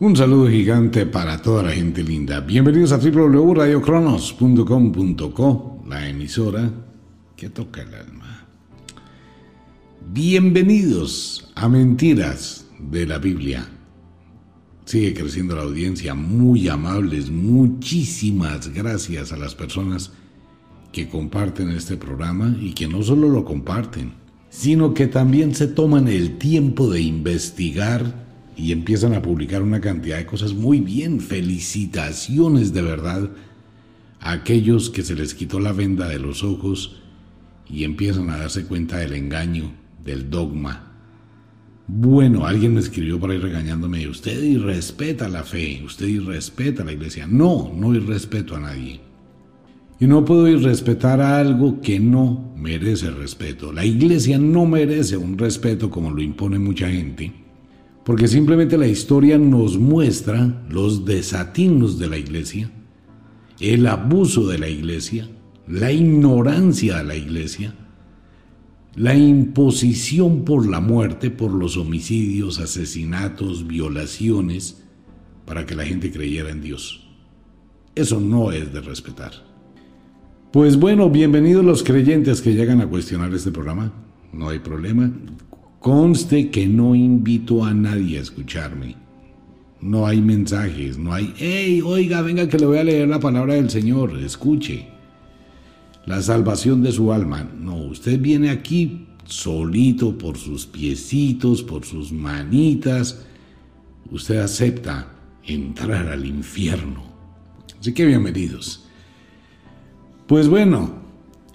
Un saludo gigante para toda la gente linda. Bienvenidos a www.radiocronos.com.co, la emisora que toca el alma. Bienvenidos a Mentiras de la Biblia. Sigue creciendo la audiencia, muy amables. Muchísimas gracias a las personas que comparten este programa y que no solo lo comparten, sino que también se toman el tiempo de investigar y empiezan a publicar una cantidad de cosas muy bien. Felicitaciones de verdad a aquellos que se les quitó la venda de los ojos y empiezan a darse cuenta del engaño, del dogma. Bueno, alguien me escribió por ahí regañándome, usted irrespeta la fe, usted irrespeta la iglesia. No, no irrespeto a nadie. Y no puedo irrespetar a algo que no merece respeto. La iglesia no merece un respeto como lo impone mucha gente porque simplemente la historia nos muestra los desatinos de la iglesia, el abuso de la iglesia, la ignorancia de la iglesia, la imposición por la muerte, por los homicidios, asesinatos, violaciones, para que la gente creyera en Dios. Eso no es de respetar. Pues bueno, bienvenidos los creyentes que llegan a cuestionar este programa. No hay problema. Conste que no invito a nadie a escucharme. No hay mensajes, no hay, hey, oiga, venga que le voy a leer la palabra del Señor, escuche. La salvación de su alma. No, usted viene aquí solito por sus piecitos, por sus manitas. Usted acepta entrar al infierno. Así que bienvenidos. Pues bueno,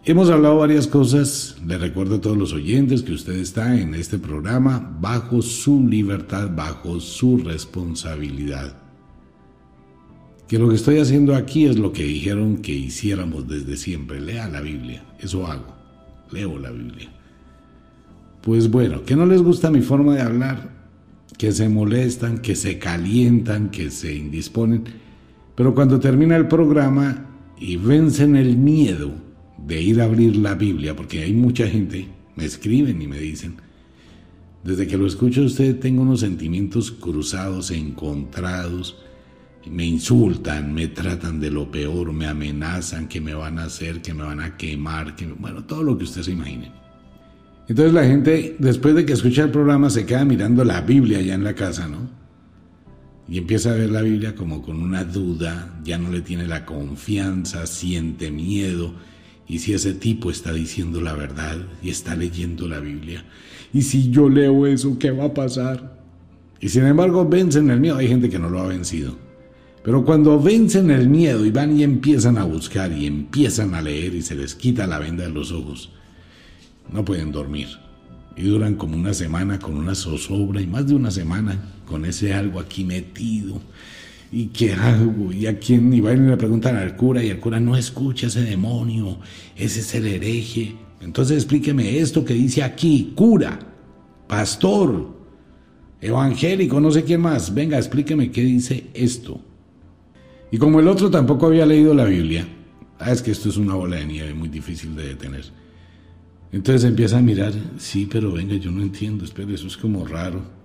Hemos hablado varias cosas, le recuerdo a todos los oyentes que usted está en este programa bajo su libertad, bajo su responsabilidad. Que lo que estoy haciendo aquí es lo que dijeron que hiciéramos desde siempre, lea la Biblia, eso hago, leo la Biblia. Pues bueno, que no les gusta mi forma de hablar, que se molestan, que se calientan, que se indisponen, pero cuando termina el programa y vencen el miedo, de ir a abrir la Biblia, porque hay mucha gente, me escriben y me dicen, desde que lo escucho a usted tengo unos sentimientos cruzados, encontrados, me insultan, me tratan de lo peor, me amenazan, que me van a hacer, que me van a quemar, que bueno, todo lo que usted se imagine. Entonces la gente, después de que escucha el programa, se queda mirando la Biblia allá en la casa, ¿no? Y empieza a ver la Biblia como con una duda, ya no le tiene la confianza, siente miedo, y si ese tipo está diciendo la verdad y está leyendo la Biblia, y si yo leo eso, ¿qué va a pasar? Y sin embargo vencen el miedo, hay gente que no lo ha vencido. Pero cuando vencen el miedo y van y empiezan a buscar y empiezan a leer y se les quita la venda de los ojos, no pueden dormir. Y duran como una semana con una zozobra y más de una semana con ese algo aquí metido ¿Y qué hago? ¿Y a quién? Y van y le preguntan al cura y el cura no escucha ese demonio, ese es el hereje. Entonces explíqueme esto que dice aquí, cura, pastor, evangélico, no sé quién más. Venga, explíqueme qué dice esto. Y como el otro tampoco había leído la Biblia, ah, es que esto es una bola de nieve muy difícil de detener. Entonces empieza a mirar, sí, pero venga, yo no entiendo, espera, eso es como raro.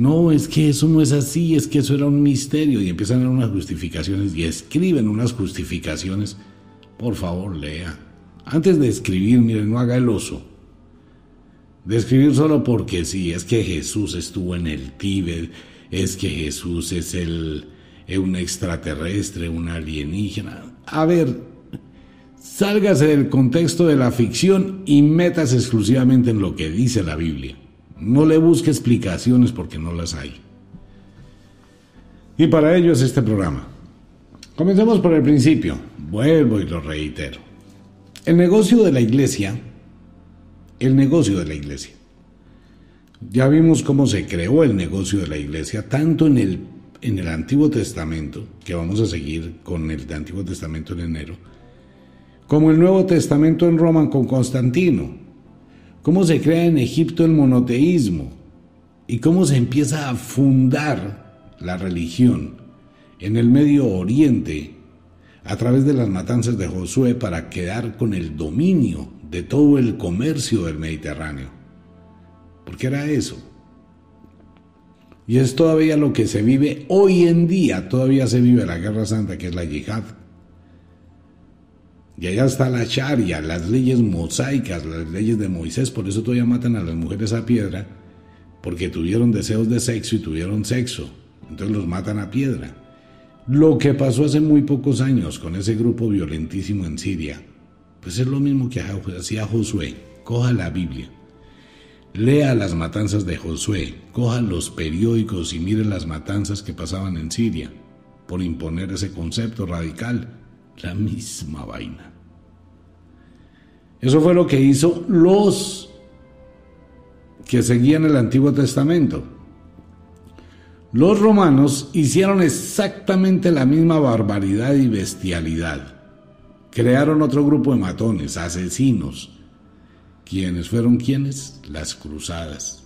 No, es que eso no es así, es que eso era un misterio. Y empiezan a dar unas justificaciones y escriben unas justificaciones. Por favor, lea. Antes de escribir, miren, no haga el oso. De escribir solo porque sí, es que Jesús estuvo en el Tíbet, es que Jesús es el, un extraterrestre, un alienígena. A ver, sálgase del contexto de la ficción y metas exclusivamente en lo que dice la Biblia. No le busque explicaciones porque no las hay. Y para ello es este programa. Comencemos por el principio. Vuelvo y lo reitero. El negocio de la iglesia, el negocio de la iglesia. Ya vimos cómo se creó el negocio de la iglesia, tanto en el, en el Antiguo Testamento, que vamos a seguir con el Antiguo Testamento en enero, como el Nuevo Testamento en Roma con Constantino, cómo se crea en Egipto el monoteísmo y cómo se empieza a fundar la religión en el Medio Oriente a través de las matanzas de Josué para quedar con el dominio de todo el comercio del Mediterráneo. Porque era eso. Y es todavía lo que se vive hoy en día, todavía se vive la guerra santa, que es la yihad. Y allá está la Sharia, las leyes mosaicas, las leyes de Moisés, por eso todavía matan a las mujeres a piedra, porque tuvieron deseos de sexo y tuvieron sexo. Entonces los matan a piedra. Lo que pasó hace muy pocos años con ese grupo violentísimo en Siria, pues es lo mismo que hacía Josué. Coja la Biblia, lea las matanzas de Josué, coja los periódicos y mire las matanzas que pasaban en Siria por imponer ese concepto radical. La misma vaina. Eso fue lo que hizo los que seguían el Antiguo Testamento. Los romanos hicieron exactamente la misma barbaridad y bestialidad. Crearon otro grupo de matones, asesinos. ¿Quiénes fueron quiénes? Las cruzadas.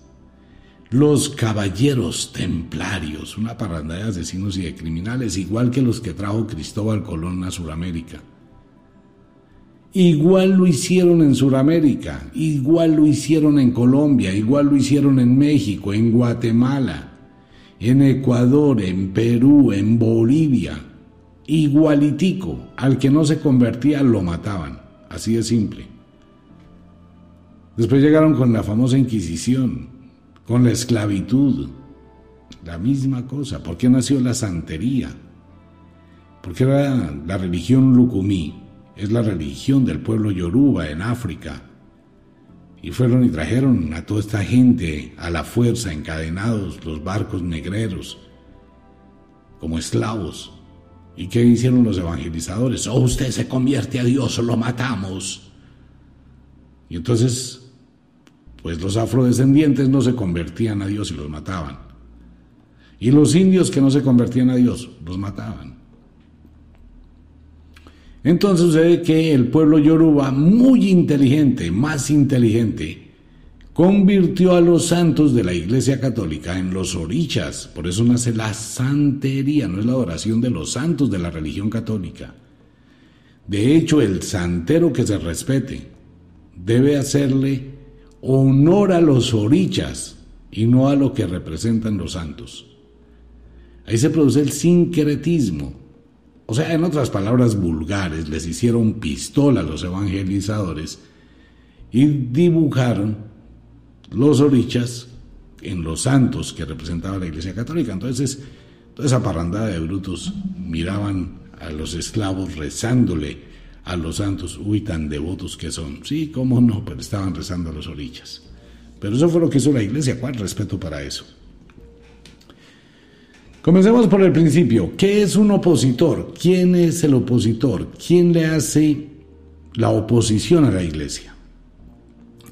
Los caballeros templarios, una parranda de asesinos y de criminales, igual que los que trajo Cristóbal Colón a Sudamérica. Igual lo hicieron en Sudamérica, igual lo hicieron en Colombia, igual lo hicieron en México, en Guatemala, en Ecuador, en Perú, en Bolivia. Igualitico, al que no se convertía lo mataban, así de simple. Después llegaron con la famosa Inquisición, con la esclavitud, la misma cosa. ¿Por qué nació la santería? Porque era la religión lucumí es la religión del pueblo yoruba en África. Y fueron y trajeron a toda esta gente a la fuerza, encadenados los barcos negreros, como esclavos. ¿Y qué hicieron los evangelizadores? Oh, usted se convierte a Dios o lo matamos. Y entonces, pues los afrodescendientes no se convertían a Dios y los mataban. Y los indios que no se convertían a Dios, los mataban. Entonces sucede que el pueblo yoruba, muy inteligente, más inteligente, convirtió a los santos de la Iglesia Católica en los orichas. Por eso nace la santería, no es la adoración de los santos de la religión católica. De hecho, el santero que se respete debe hacerle honor a los orichas y no a lo que representan los santos. Ahí se produce el sincretismo o sea, en otras palabras vulgares, les hicieron pistola a los evangelizadores y dibujaron los orichas en los santos que representaba la Iglesia Católica. Entonces, toda esa parrandada de brutos miraban a los esclavos rezándole a los santos, uy, tan devotos que son. Sí, cómo no, pero estaban rezando a los orichas. Pero eso fue lo que hizo la Iglesia. ¿Cuál respeto para eso? Comencemos por el principio. ¿Qué es un opositor? ¿Quién es el opositor? ¿Quién le hace la oposición a la iglesia?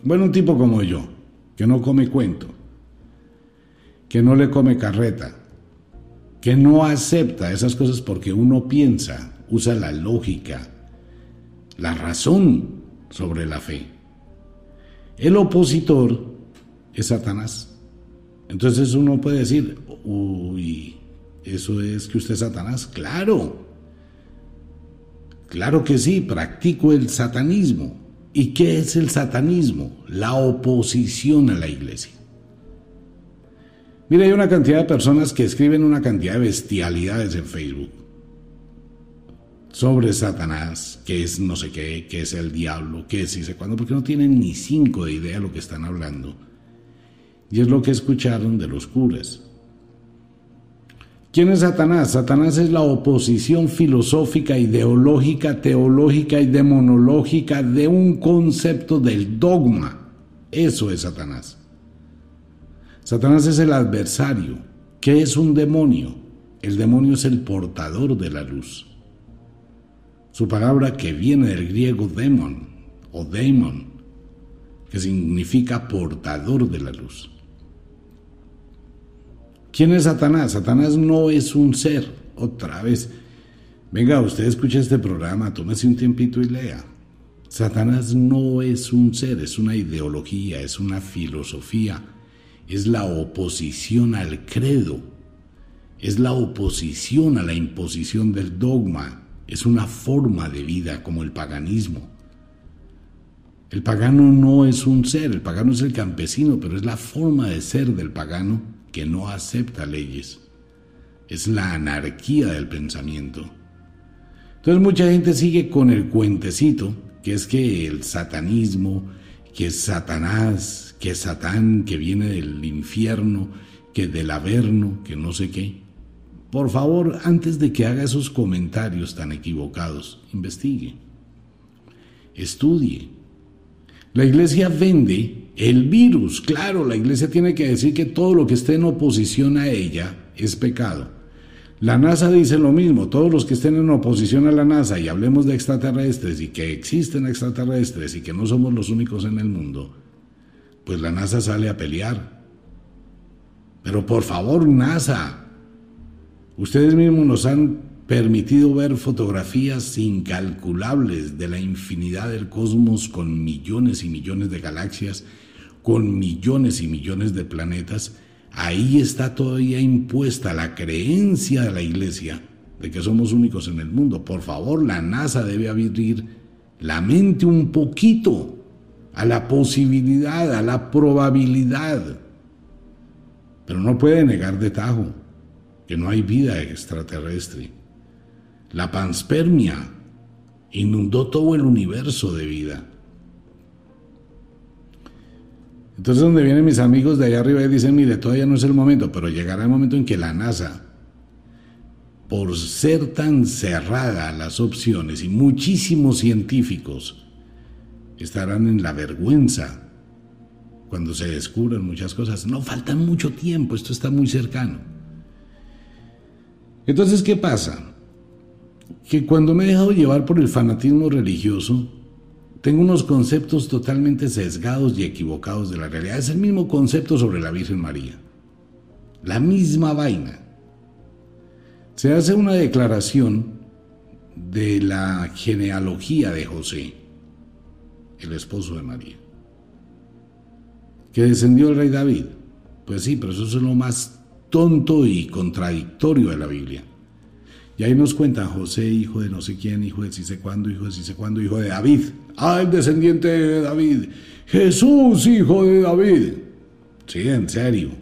Bueno, un tipo como yo, que no come cuento, que no le come carreta, que no acepta esas cosas porque uno piensa, usa la lógica, la razón sobre la fe. El opositor es Satanás. Entonces uno puede decir, uy, ¿Eso es que usted es Satanás? Claro. Claro que sí, practico el satanismo. ¿Y qué es el satanismo? La oposición a la iglesia. Mira, hay una cantidad de personas que escriben una cantidad de bestialidades en Facebook sobre Satanás, que es no sé qué, que es el diablo, que es y sé cuándo, porque no tienen ni cinco de idea de lo que están hablando. Y es lo que escucharon de los curas. ¿Quién es Satanás? Satanás es la oposición filosófica, ideológica, teológica y demonológica de un concepto del dogma. Eso es Satanás. Satanás es el adversario. ¿Qué es un demonio? El demonio es el portador de la luz. Su palabra que viene del griego demon o daemon, que significa portador de la luz. ¿Quién es Satanás? Satanás no es un ser. Otra vez. Venga, usted escucha este programa, tómese un tiempito y lea. Satanás no es un ser, es una ideología, es una filosofía, es la oposición al credo, es la oposición a la imposición del dogma, es una forma de vida como el paganismo. El pagano no es un ser, el pagano es el campesino, pero es la forma de ser del pagano que no acepta leyes. Es la anarquía del pensamiento. Entonces mucha gente sigue con el cuentecito, que es que el satanismo, que es Satanás, que es Satán, que viene del infierno, que del averno, que no sé qué. Por favor, antes de que haga esos comentarios tan equivocados, investigue, estudie. La iglesia vende el virus. Claro, la iglesia tiene que decir que todo lo que esté en oposición a ella es pecado. La NASA dice lo mismo, todos los que estén en oposición a la NASA y hablemos de extraterrestres y que existen extraterrestres y que no somos los únicos en el mundo, pues la NASA sale a pelear. Pero por favor, NASA, ustedes mismos nos han permitido ver fotografías incalculables de la infinidad del cosmos con millones y millones de galaxias, con millones y millones de planetas. Ahí está todavía impuesta la creencia de la iglesia de que somos únicos en el mundo. Por favor, la NASA debe abrir la mente un poquito a la posibilidad, a la probabilidad. Pero no puede negar de tajo que no hay vida extraterrestre. La panspermia inundó todo el universo de vida. Entonces donde vienen mis amigos de allá arriba y dicen, mire, todavía no es el momento, pero llegará el momento en que la NASA, por ser tan cerrada las opciones y muchísimos científicos estarán en la vergüenza cuando se descubran muchas cosas. No faltan mucho tiempo, esto está muy cercano. Entonces, ¿qué pasa? Que cuando me he dejado llevar por el fanatismo religioso, tengo unos conceptos totalmente sesgados y equivocados de la realidad. Es el mismo concepto sobre la Virgen María. La misma vaina. Se hace una declaración de la genealogía de José el esposo de María. ¿Que descendió el rey David? Pues sí, pero eso es lo más tonto y contradictorio de la Biblia. Y ahí nos cuentan José, hijo de no sé quién, hijo de si sé cuándo, hijo de si sé cuándo, hijo de David. Ah, el descendiente de David. Jesús, hijo de David. Sí, en serio.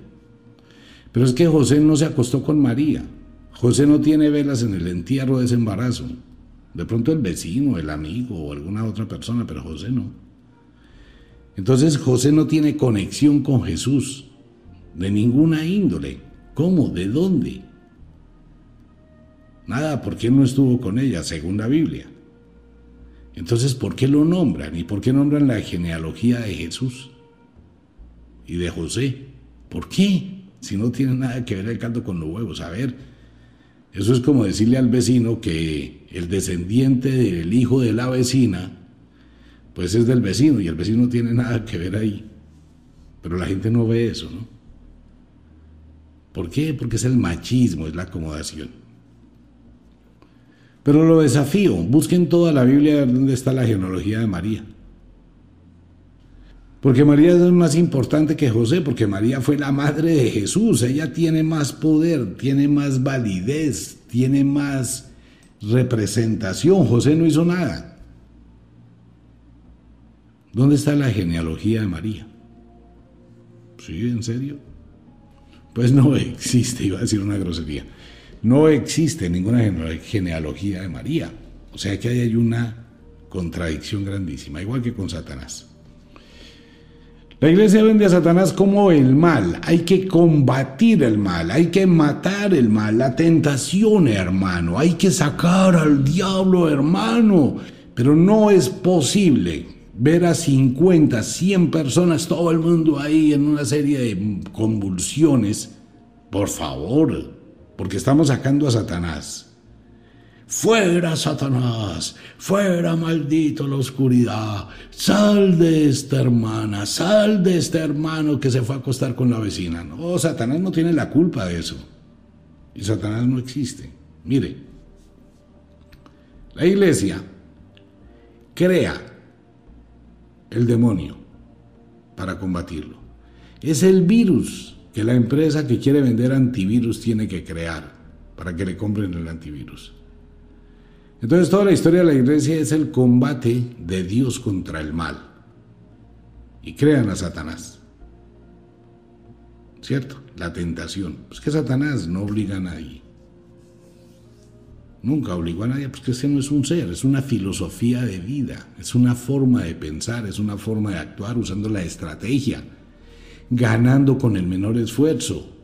Pero es que José no se acostó con María. José no tiene velas en el entierro de ese embarazo. De pronto el vecino, el amigo o alguna otra persona, pero José no. Entonces José no tiene conexión con Jesús de ninguna índole. ¿Cómo? ¿De dónde? Nada, porque él no estuvo con ella, según la Biblia. Entonces, ¿por qué lo nombran? ¿Y por qué nombran la genealogía de Jesús y de José? ¿Por qué? Si no tiene nada que ver el caldo con los huevos. A ver, eso es como decirle al vecino que el descendiente del hijo de la vecina, pues es del vecino y el vecino no tiene nada que ver ahí. Pero la gente no ve eso, ¿no? ¿Por qué? Porque es el machismo, es la acomodación. Pero lo desafío, busquen toda la Biblia dónde está la genealogía de María. Porque María es más importante que José, porque María fue la madre de Jesús. Ella tiene más poder, tiene más validez, tiene más representación. José no hizo nada. ¿Dónde está la genealogía de María? ¿Sí, en serio? Pues no existe, iba a decir una grosería. No existe ninguna genealogía de María. O sea que ahí hay una contradicción grandísima, igual que con Satanás. La iglesia vende a Satanás como el mal. Hay que combatir el mal, hay que matar el mal, la tentación, hermano. Hay que sacar al diablo, hermano. Pero no es posible ver a 50, 100 personas, todo el mundo ahí en una serie de convulsiones. Por favor, porque estamos sacando a Satanás. Fuera Satanás, fuera maldito la oscuridad, sal de esta hermana, sal de este hermano que se fue a acostar con la vecina. No, Satanás no tiene la culpa de eso. Y Satanás no existe. Mire, la iglesia crea el demonio para combatirlo. Es el virus que la empresa que quiere vender antivirus tiene que crear para que le compren el antivirus. Entonces toda la historia de la iglesia es el combate de Dios contra el mal. Y crean a Satanás. ¿cierto? La tentación. Pues que Satanás no obliga a nadie. Nunca obligó a nadie, porque pues ese no es un ser, es una filosofía de vida, es una forma de pensar, es una forma de actuar usando la estrategia, ganando con el menor esfuerzo,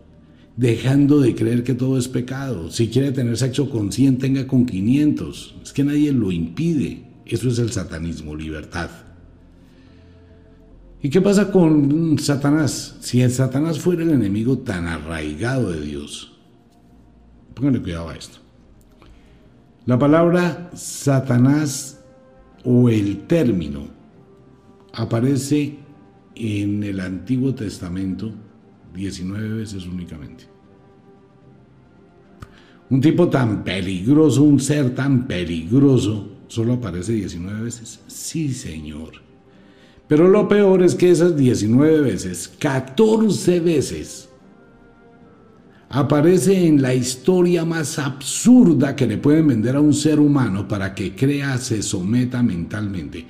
dejando de creer que todo es pecado. Si quiere tener sexo con 100, tenga con 500. Es que nadie lo impide. Eso es el satanismo, libertad. ¿Y qué pasa con Satanás? Si el Satanás fuera el enemigo tan arraigado de Dios, pónganle cuidado a esto. La palabra Satanás o el término aparece en el Antiguo Testamento 19 veces únicamente. Un tipo tan peligroso, un ser tan peligroso, solo aparece 19 veces. Sí, señor. Pero lo peor es que esas 19 veces, 14 veces, aparece en la historia más absurda que le pueden vender a un ser humano para que crea, se someta mentalmente.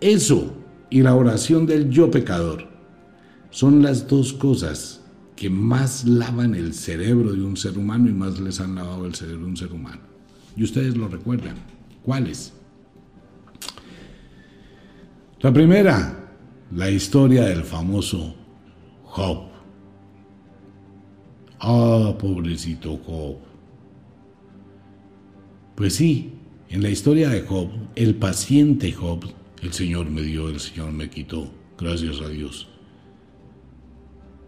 Eso y la oración del yo pecador son las dos cosas que más lavan el cerebro de un ser humano y más les han lavado el cerebro de un ser humano. Y ustedes lo recuerdan. ¿Cuáles? La primera, la historia del famoso Job. Ah, pobrecito Job. Pues sí, en la historia de Job, el paciente Job, el Señor me dio, el Señor me quitó, gracias a Dios.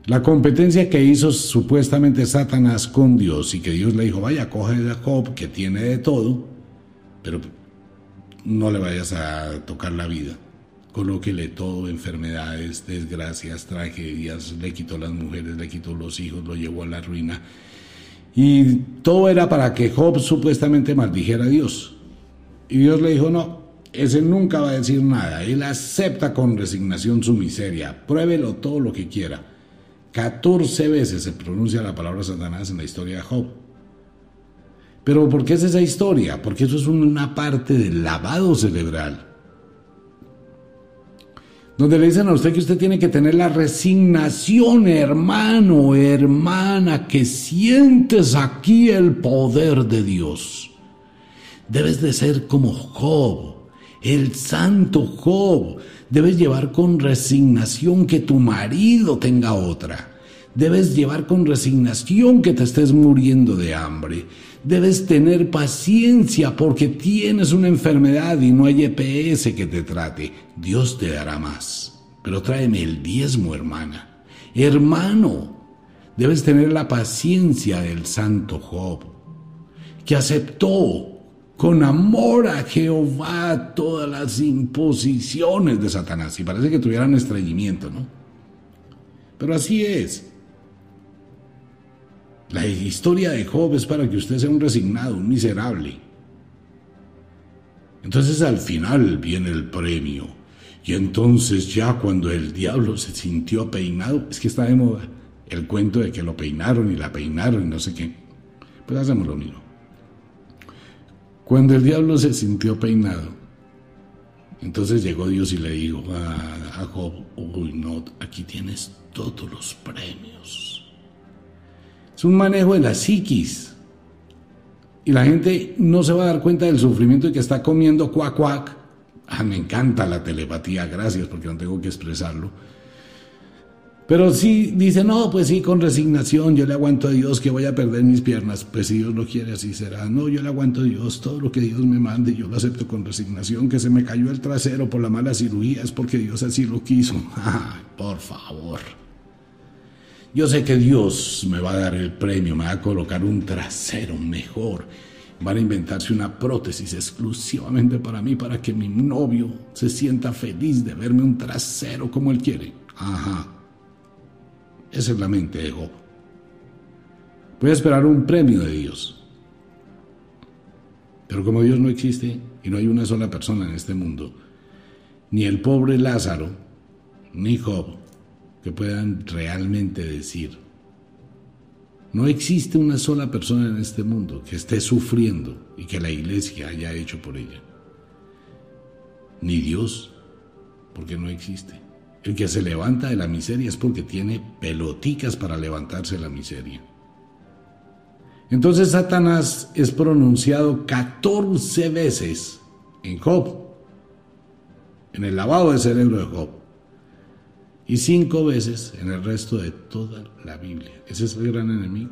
La competencia que hizo supuestamente Satanás con Dios y que Dios le dijo, vaya, coge a Job que tiene de todo, pero no le vayas a tocar la vida colóquele todo, enfermedades, desgracias, tragedias, le quitó las mujeres, le quitó los hijos, lo llevó a la ruina. Y todo era para que Job supuestamente maldijera a Dios. Y Dios le dijo, no, ese nunca va a decir nada, él acepta con resignación su miseria, pruébelo todo lo que quiera. 14 veces se pronuncia la palabra Satanás en la historia de Job. Pero ¿por qué es esa historia? Porque eso es una parte del lavado cerebral donde le dicen a usted que usted tiene que tener la resignación, hermano, hermana, que sientes aquí el poder de Dios. Debes de ser como Job, el santo Job. Debes llevar con resignación que tu marido tenga otra. Debes llevar con resignación que te estés muriendo de hambre. Debes tener paciencia porque tienes una enfermedad y no hay EPS que te trate. Dios te dará más. Pero tráeme el diezmo, hermana. Hermano, debes tener la paciencia del santo Job, que aceptó con amor a Jehová todas las imposiciones de Satanás. Y parece que tuvieran estreñimiento, ¿no? Pero así es. La historia de Job es para que usted sea un resignado, un miserable. Entonces al final viene el premio. Y entonces ya cuando el diablo se sintió peinado, es que está de moda el cuento de que lo peinaron y la peinaron y no sé qué. Pues hacemos lo mismo. Cuando el diablo se sintió peinado, entonces llegó Dios y le dijo a, Job, uy, no, aquí tienes todos los premios. Es un manejo de la psiquis. Y la gente no se va a dar cuenta del sufrimiento y que está comiendo cuac cuac. Ah, me encanta la telepatía, gracias, porque no tengo que expresarlo. Pero si dice, no, pues sí, con resignación, yo le aguanto a Dios que voy a perder mis piernas. Pues si Dios lo quiere, así será. No, yo le aguanto a Dios todo lo que Dios me mande, yo lo acepto con resignación. Que se me cayó el trasero por la mala cirugía es porque Dios así lo quiso. Ay, por favor. Yo sé que Dios me va a dar el premio, me va a colocar un trasero mejor. Van a inventarse una prótesis exclusivamente para mí, para que mi novio se sienta feliz de verme un trasero como él quiere. Ajá. Esa es la mente de Job. Voy a esperar un premio de Dios. Pero como Dios no existe y no hay una sola persona en este mundo, ni el pobre Lázaro, ni Job, que puedan realmente decir, no existe una sola persona en este mundo que esté sufriendo y que la iglesia haya hecho por ella. Ni Dios, porque no existe. El que se levanta de la miseria es porque tiene peloticas para levantarse de la miseria. Entonces Satanás es pronunciado 14 veces en Job, en el lavado de cerebro de Job, y cinco veces en el resto de toda la Biblia. Ese es el gran enemigo.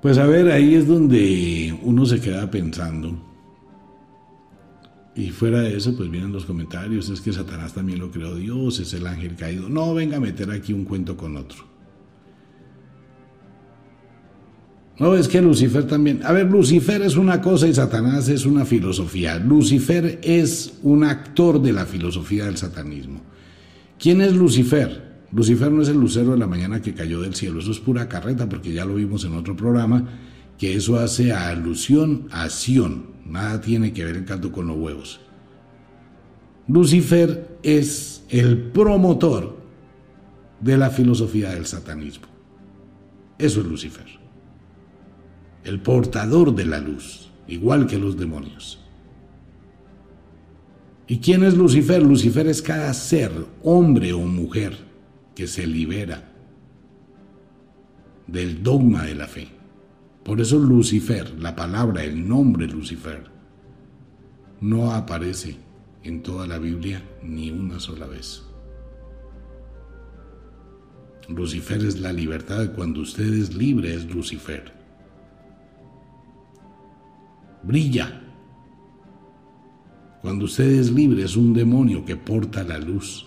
Pues a ver, ahí es donde uno se queda pensando. Y fuera de eso, pues vienen los comentarios, es que Satanás también lo creó Dios, es el ángel caído. No, venga a meter aquí un cuento con otro. No, es que Lucifer también. A ver, Lucifer es una cosa y Satanás es una filosofía. Lucifer es un actor de la filosofía del satanismo. ¿Quién es Lucifer? Lucifer no es el lucero de la mañana que cayó del cielo, eso es pura carreta porque ya lo vimos en otro programa, que eso hace alusión a Sion, nada tiene que ver el canto con los huevos. Lucifer es el promotor de la filosofía del satanismo. Eso es Lucifer. El portador de la luz, igual que los demonios. ¿Y quién es Lucifer? Lucifer es cada ser, hombre o mujer, que se libera del dogma de la fe. Por eso Lucifer, la palabra, el nombre Lucifer, no aparece en toda la Biblia ni una sola vez. Lucifer es la libertad, cuando usted es libre es Lucifer. Brilla. Cuando usted es libre es un demonio que porta la luz.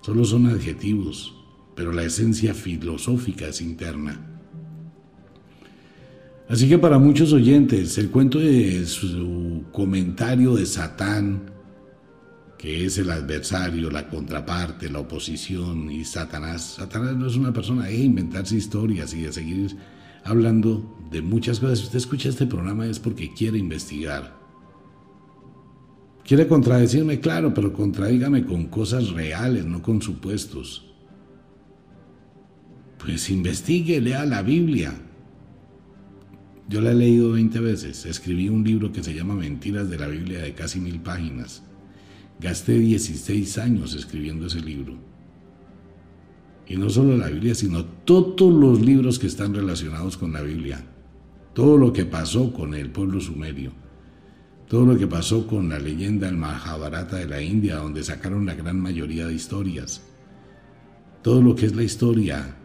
Solo son adjetivos, pero la esencia filosófica es interna. Así que para muchos oyentes, el cuento de su comentario de Satán, que es el adversario, la contraparte, la oposición y Satanás, Satanás no es una persona de inventarse historias y de seguir hablando de muchas cosas. Si usted escucha este programa es porque quiere investigar Quiere contradecirme, claro, pero contradígame con cosas reales, no con supuestos. Pues investigue, lea la Biblia. Yo la he leído 20 veces. Escribí un libro que se llama Mentiras de la Biblia de casi mil páginas. Gasté 16 años escribiendo ese libro. Y no solo la Biblia, sino todos los libros que están relacionados con la Biblia. Todo lo que pasó con el pueblo sumerio todo lo que pasó con la leyenda del Mahabharata de la India, donde sacaron la gran mayoría de historias, todo lo que es la historia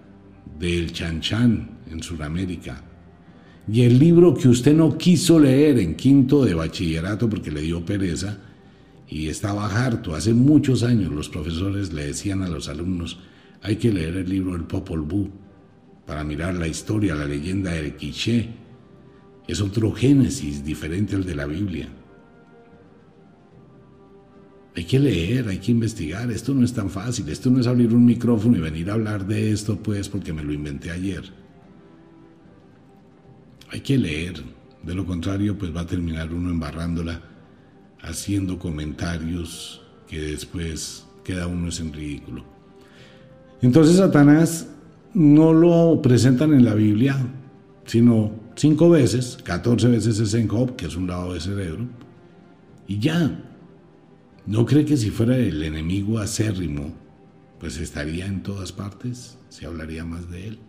del Chan Chan en Sudamérica, y el libro que usted no quiso leer en quinto de bachillerato porque le dio pereza y estaba harto. Hace muchos años los profesores le decían a los alumnos, hay que leer el libro El Popol Vuh para mirar la historia, la leyenda del Quiché, es otro Génesis diferente al de la Biblia. Hay que leer, hay que investigar. Esto no es tan fácil. Esto no es abrir un micrófono y venir a hablar de esto, pues, porque me lo inventé ayer. Hay que leer. De lo contrario, pues va a terminar uno embarrándola, haciendo comentarios que después queda uno en ridículo. Entonces Satanás no lo presentan en la Biblia, sino cinco veces, 14 veces es en Job, que es un lado de cerebro, y ya. ¿No cree que si fuera el enemigo acérrimo, pues estaría en todas partes? Se hablaría más de él.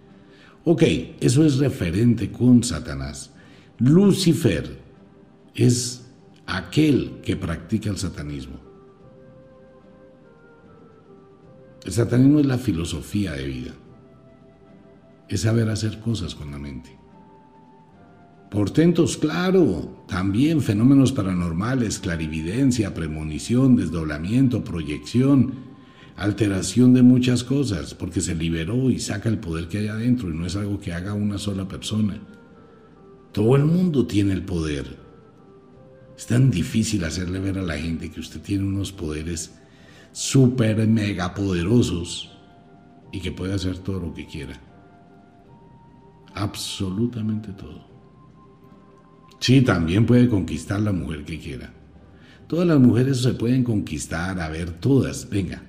Ok, eso es referente con Satanás. Lucifer es aquel que practica el satanismo. El satanismo es la filosofía de vida. Es saber hacer cosas con la mente. Portentos, claro, también fenómenos paranormales, clarividencia, premonición, desdoblamiento, proyección, alteración de muchas cosas, porque se liberó y saca el poder que hay adentro y no es algo que haga una sola persona. Todo el mundo tiene el poder. Es tan difícil hacerle ver a la gente que usted tiene unos poderes súper mega poderosos y que puede hacer todo lo que quiera. Absolutamente todo. Sí, también puede conquistar la mujer que quiera. Todas las mujeres se pueden conquistar, a ver, todas, venga.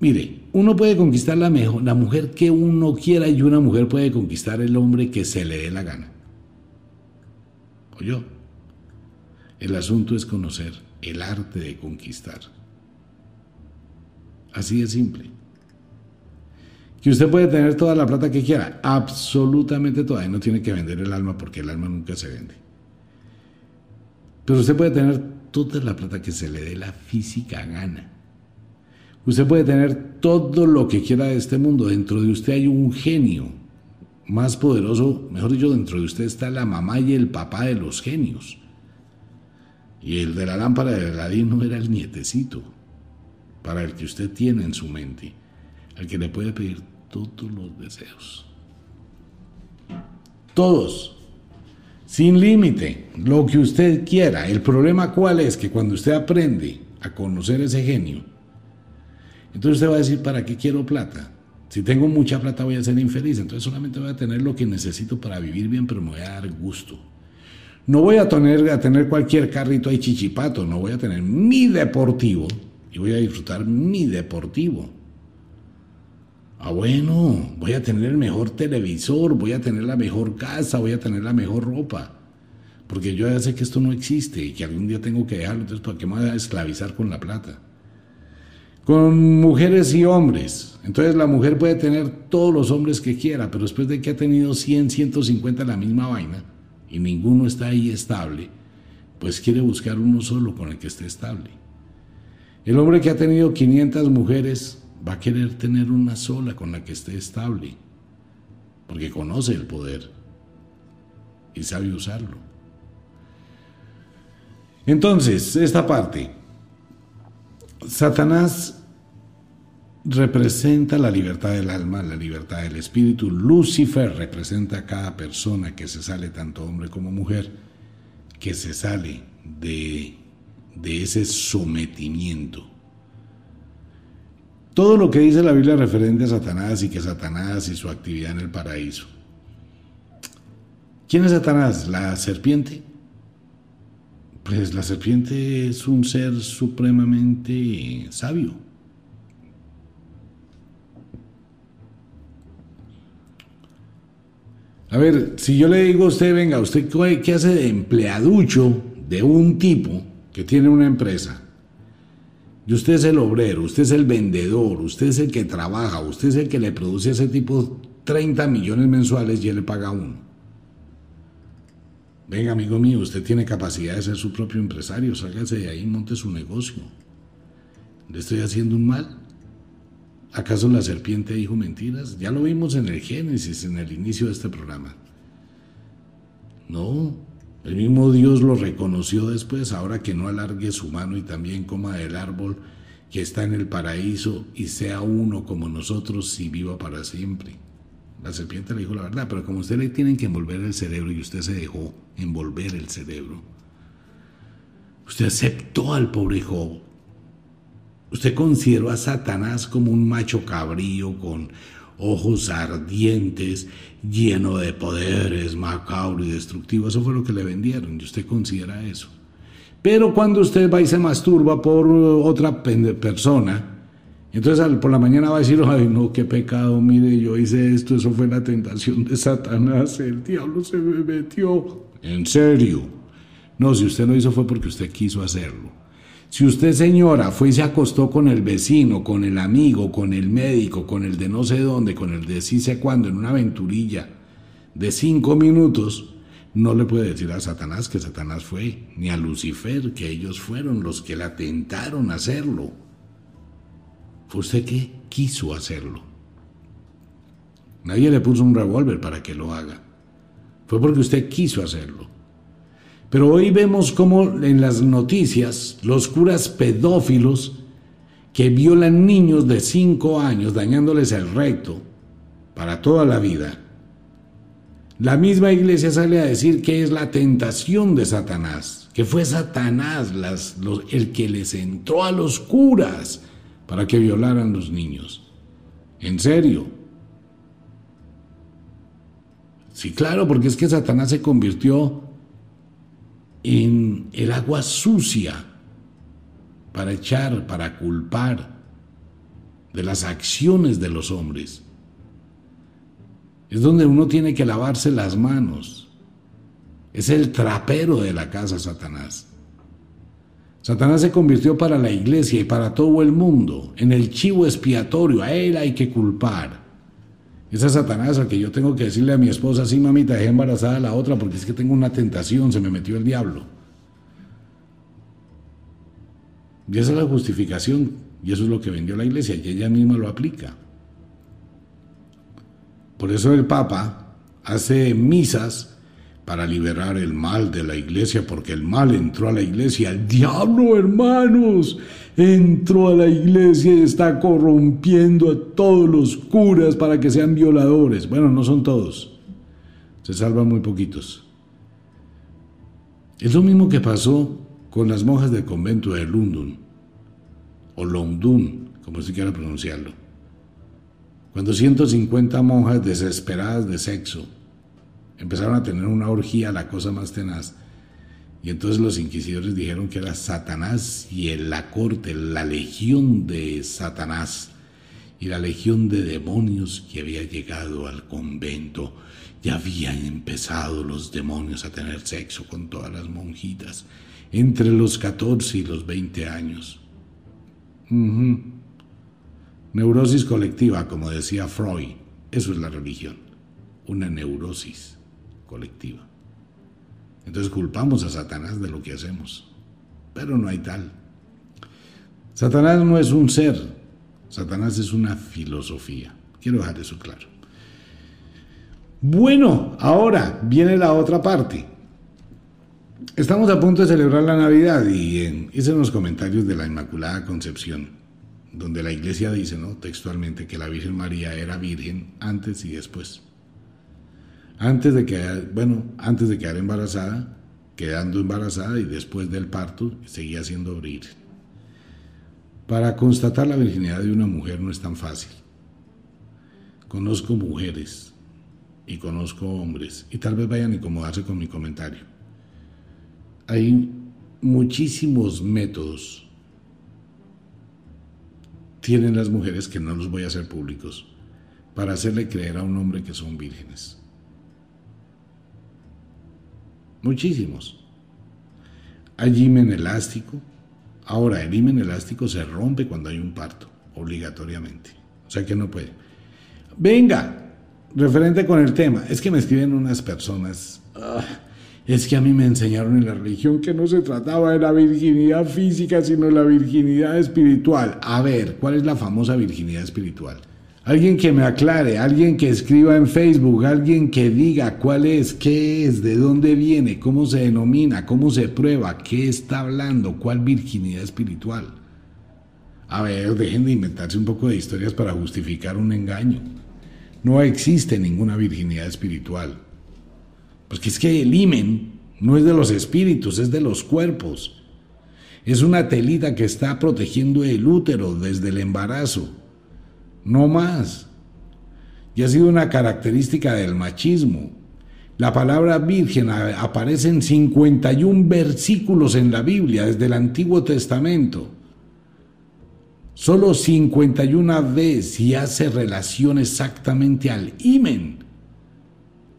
Mire, uno puede conquistar la, mejor, la mujer que uno quiera y una mujer puede conquistar el hombre que se le dé la gana. o yo. El asunto es conocer el arte de conquistar. Así de simple. Que usted puede tener toda la plata que quiera, absolutamente toda, y no tiene que vender el alma porque el alma nunca se vende. Pero usted puede tener toda la plata que se le dé la física gana. Usted puede tener todo lo que quiera de este mundo. Dentro de usted hay un genio más poderoso, mejor dicho, dentro de usted está la mamá y el papá de los genios. Y el de la lámpara de Aladín no era el nietecito, para el que usted tiene en su mente, al que le puede pedir todos los deseos. Todos, sin límite, lo que usted quiera. El problema cuál es que cuando usted aprende a conocer ese genio, entonces usted va a decir, ¿para qué quiero plata? Si tengo mucha plata voy a ser infeliz, entonces solamente voy a tener lo que necesito para vivir bien, pero me voy a dar gusto. No voy a tener, a tener cualquier carrito ahí chichipato, no voy a tener mi deportivo voy a disfrutar mi deportivo. Ah, bueno, voy a tener el mejor televisor, voy a tener la mejor casa, voy a tener la mejor ropa. Porque yo ya sé que esto no existe y que algún día tengo que dejarlo, entonces ¿para qué me voy a esclavizar con la plata? Con mujeres y hombres. Entonces la mujer puede tener todos los hombres que quiera, pero después de que ha tenido 100, 150 la misma vaina, y ninguno está ahí estable, pues quiere buscar uno solo con el que esté estable. El hombre que ha tenido 500 mujeres va a querer tener una sola con la que esté estable, porque conoce el poder y sabe usarlo. Entonces, esta parte, Satanás representa la libertad del alma, la libertad del espíritu. Lucifer representa a cada persona que se sale, tanto hombre como mujer, que se sale de, de ese sometimiento. Todo lo que dice la Biblia referente a Satanás y que Satanás y su actividad en el paraíso. ¿Quién es Satanás? ¿La serpiente? Pues la serpiente es un ser supremamente sabio A ver, si yo le digo a usted, venga, ¿usted qué hace de empleaducho de un tipo que tiene una empresa? Y usted es el obrero, usted es el vendedor, usted es el que trabaja, usted es el que le produce a ese tipo 30 millones mensuales y él le paga uno. Venga, amigo mío, usted tiene capacidad de ser su propio empresario, sálgase de ahí monte su negocio. ¿Le estoy haciendo un mal? ¿Acaso la serpiente dijo mentiras? Ya lo vimos en el Génesis, en el inicio de este programa. No, el mismo Dios lo reconoció después, ahora que no alargue su mano y también coma del árbol que está en el paraíso y sea uno como nosotros y viva para siempre. La serpiente le dijo la verdad, pero como usted le tienen que envolver el cerebro y usted se dejó envolver el cerebro, usted aceptó al pobre Job Usted consideró a Satanás como un macho cabrío con ojos ardientes, lleno de poderes, macabro y destructivo. Eso fue lo que le vendieron y usted considera eso. Pero cuando usted va y se masturba por otra persona, entonces por la mañana va a decir, ay no, qué pecado, mire, yo hice esto, eso fue la tentación de Satanás, el diablo se me metió. ¿En serio? No, si usted lo hizo fue porque usted quiso hacerlo. Si usted, señora, fue y se acostó con el vecino, con el amigo, con el médico, con el de no sé dónde, con el de sí sé cuándo, en una aventurilla de cinco minutos, no le puede decir a Satanás que Satanás fue, ni a Lucifer que ellos fueron los que la tentaron a hacerlo. Fue usted que quiso hacerlo. Nadie le puso un revólver para que lo haga. Fue porque usted quiso hacerlo. Pero hoy vemos como en las noticias los curas pedófilos que violan niños de 5 años dañándoles el recto para toda la vida. La misma iglesia sale a decir que es la tentación de Satanás, que fue Satanás el que les entró a los curas para que violaran los niños. ¿En serio? Sí, claro, porque es que Satanás se convirtió en el agua sucia para echar, para culpar de las acciones de los hombres. Es donde uno tiene que lavarse las manos. Es el trapero de la casa Satanás. Satanás se convirtió para la iglesia y para todo el mundo en el chivo expiatorio. A él hay que culpar. Esa Satanás al que yo tengo que decirle a mi esposa, sí, mamita, dejé embarazada a la otra porque es que tengo una tentación, se me metió el diablo. Y esa es la justificación, y eso es lo que vendió la iglesia, y ella misma lo aplica. Por eso el Papa hace misas para liberar el mal de la iglesia, porque el mal entró a la iglesia. El diablo, hermanos, entró a la iglesia y está corrompiendo a todos los curas para que sean violadores. Bueno, no son todos. Se salvan muy poquitos. Es lo mismo que pasó con las monjas del convento de Lundun, o Londun, como se quiera pronunciarlo. Cuando 150 monjas desesperadas de sexo empezaron a tener una orgía, la cosa más tenaz. Y entonces los inquisidores dijeron que era Satanás y en la corte, la legión de Satanás y la legión de demonios que había llegado al convento. Ya habían empezado los demonios a tener sexo con todas las monjitas entre los 14 y los 20 años. Neurosis colectiva, como decía Freud, eso es la religión, una neurosis colectiva. Entonces culpamos a Satanás de lo que hacemos, pero no hay tal. Satanás no es un ser, Satanás es una filosofía. Quiero dejar eso claro. Bueno, ahora viene la otra parte. Estamos a punto de celebrar la Navidad y hice unos comentarios de la Inmaculada Concepción, donde la iglesia dice, ¿no? Textualmente, que la Virgen María era virgen antes y después antes de quedar, bueno, antes de quedar embarazada, quedando embarazada y después del parto seguía siendo abrir. Para constatar la virginidad de una mujer no es tan fácil. Conozco mujeres y conozco hombres y tal vez vayan a incomodarse con mi comentario. Hay muchísimos métodos tienen las mujeres que no los voy a hacer públicos para hacerle creer a un hombre que son vírgenes. Muchísimos. Hay himen elástico. Ahora, el himen elástico se rompe cuando hay un parto, obligatoriamente. O sea que no puede. Venga, referente con el tema. Es que me escriben unas personas. Ah, es que a mí me enseñaron en la religión que no se trataba de la virginidad física, sino la virginidad espiritual. A ver, ¿cuál es la famosa virginidad espiritual? Alguien que me aclare, alguien que escriba en Facebook, alguien que diga cuál es, qué es, de dónde viene, cómo se denomina, cómo se prueba, qué está hablando, cuál virginidad espiritual. A ver, dejen de inventarse un poco de historias para justificar un engaño. No existe ninguna virginidad espiritual. Porque es que el himen no es de los espíritus, es de los cuerpos. Es una telita que está protegiendo el útero desde el embarazo no más. Y ha sido una característica del machismo. La palabra virgen aparece en 51 versículos en la Biblia, desde el Antiguo Testamento. Solo 51 veces y hace relación exactamente al imen.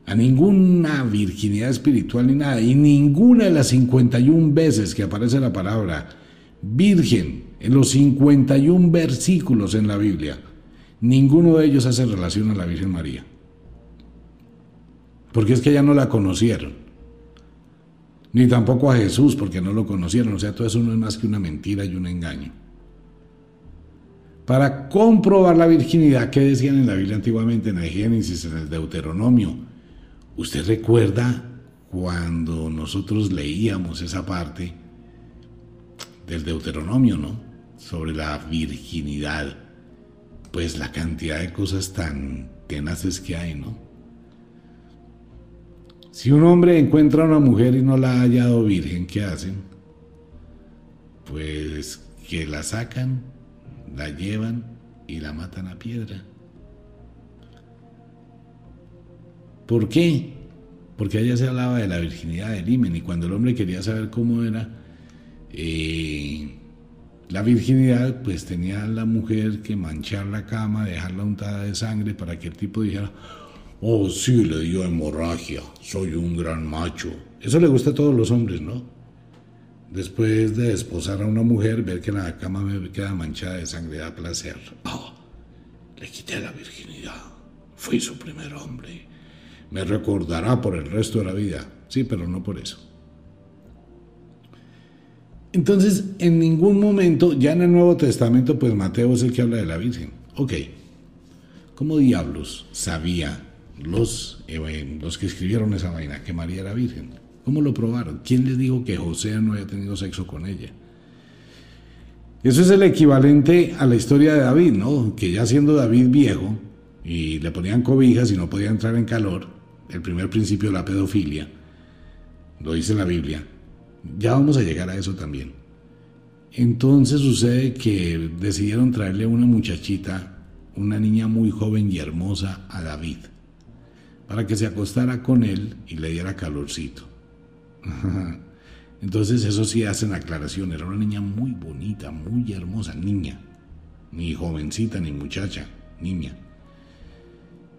A ninguna virginidad espiritual ni nada. Y ninguna de las 51 veces que aparece la palabra virgen en los 51 versículos en la Biblia Ninguno de ellos hace relación a la Virgen María. Porque es que ya no la conocieron. Ni tampoco a Jesús, porque no lo conocieron. O sea, todo eso no es más que una mentira y un engaño. Para comprobar la virginidad que decían en la Biblia antiguamente, en el Génesis, en el Deuteronomio, ¿usted recuerda cuando nosotros leíamos esa parte del Deuteronomio, ¿no? Sobre la virginidad pues la cantidad de cosas tan tenaces que hay, ¿no? Si un hombre encuentra a una mujer y no la ha hallado virgen, ¿qué hacen? Pues que la sacan, la llevan y la matan a piedra. ¿Por qué? Porque allá se hablaba de la virginidad del himen y cuando el hombre quería saber cómo era, eh, la virginidad, pues tenía la mujer que manchar la cama, dejarla untada de sangre para que el tipo dijera, oh sí, le dio hemorragia, soy un gran macho, Eso le gusta a todos los hombres, ¿no? Después de esposar a una mujer, ver que la cama me queda manchada de sangre da placer. Oh, le quité la virginidad. Fui su primer hombre. Me recordará por el resto de la vida. Sí, pero no por eso. Entonces, en ningún momento, ya en el Nuevo Testamento, pues Mateo es el que habla de la Virgen. Ok, ¿cómo diablos sabía los, eh, los que escribieron esa vaina que María era virgen? ¿Cómo lo probaron? ¿Quién les dijo que José no había tenido sexo con ella? Eso es el equivalente a la historia de David, ¿no? Que ya siendo David viejo y le ponían cobijas y no podía entrar en calor, el primer principio de la pedofilia, lo dice la Biblia, ya vamos a llegar a eso también. Entonces sucede que decidieron traerle una muchachita, una niña muy joven y hermosa a David, para que se acostara con él y le diera calorcito. Entonces eso sí hacen aclaración, era una niña muy bonita, muy hermosa, niña, ni jovencita ni muchacha, niña.